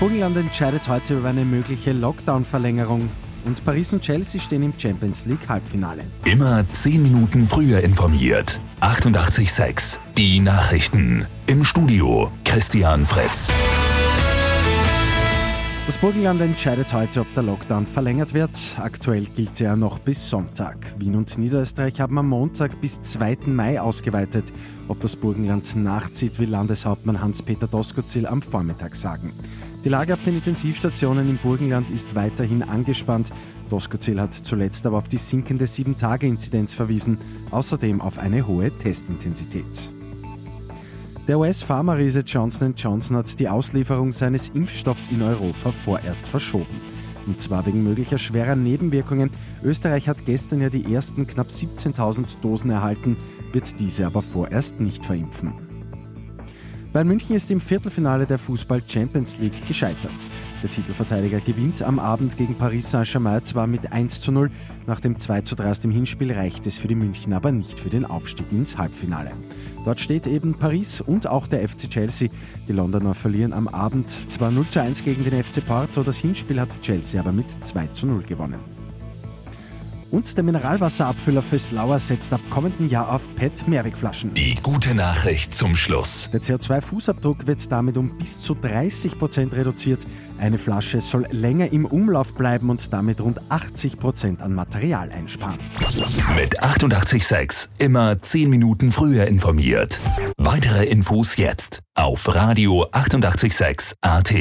Das Burgenland entscheidet heute über eine mögliche Lockdown-Verlängerung. Und Paris und Chelsea stehen im Champions League Halbfinale. Immer 10 Minuten früher informiert. 88.6 Die Nachrichten. Im Studio Christian Fritz. Das Burgenland entscheidet heute, ob der Lockdown verlängert wird. Aktuell gilt er noch bis Sonntag. Wien und Niederösterreich haben am Montag bis 2. Mai ausgeweitet. Ob das Burgenland nachzieht, will Landeshauptmann Hans-Peter Doskozil am Vormittag sagen. Die Lage auf den Intensivstationen im Burgenland ist weiterhin angespannt. Doskozil hat zuletzt aber auf die sinkende 7-Tage-Inzidenz verwiesen, außerdem auf eine hohe Testintensität. Der US-Pharma-Riese Johnson Johnson hat die Auslieferung seines Impfstoffs in Europa vorerst verschoben. Und zwar wegen möglicher schwerer Nebenwirkungen. Österreich hat gestern ja die ersten knapp 17.000 Dosen erhalten, wird diese aber vorerst nicht verimpfen. Bayern München ist im Viertelfinale der Fußball Champions League gescheitert. Der Titelverteidiger gewinnt am Abend gegen Paris Saint-Germain zwar mit 1 zu 0, nach dem 2 zu 3 aus dem Hinspiel reicht es für die München aber nicht für den Aufstieg ins Halbfinale. Dort steht eben Paris und auch der FC Chelsea. Die Londoner verlieren am Abend zwar 0 zu 1 gegen den FC Porto, das Hinspiel hat Chelsea aber mit 2 zu 0 gewonnen. Und der Mineralwasserabfüller Föstlauer setzt ab kommenden Jahr auf PET-Mehrwegflaschen. Die gute Nachricht zum Schluss. Der CO2-Fußabdruck wird damit um bis zu 30 Prozent reduziert. Eine Flasche soll länger im Umlauf bleiben und damit rund 80 Prozent an Material einsparen. Mit 886 immer 10 Minuten früher informiert. Weitere Infos jetzt auf Radio 886 AT.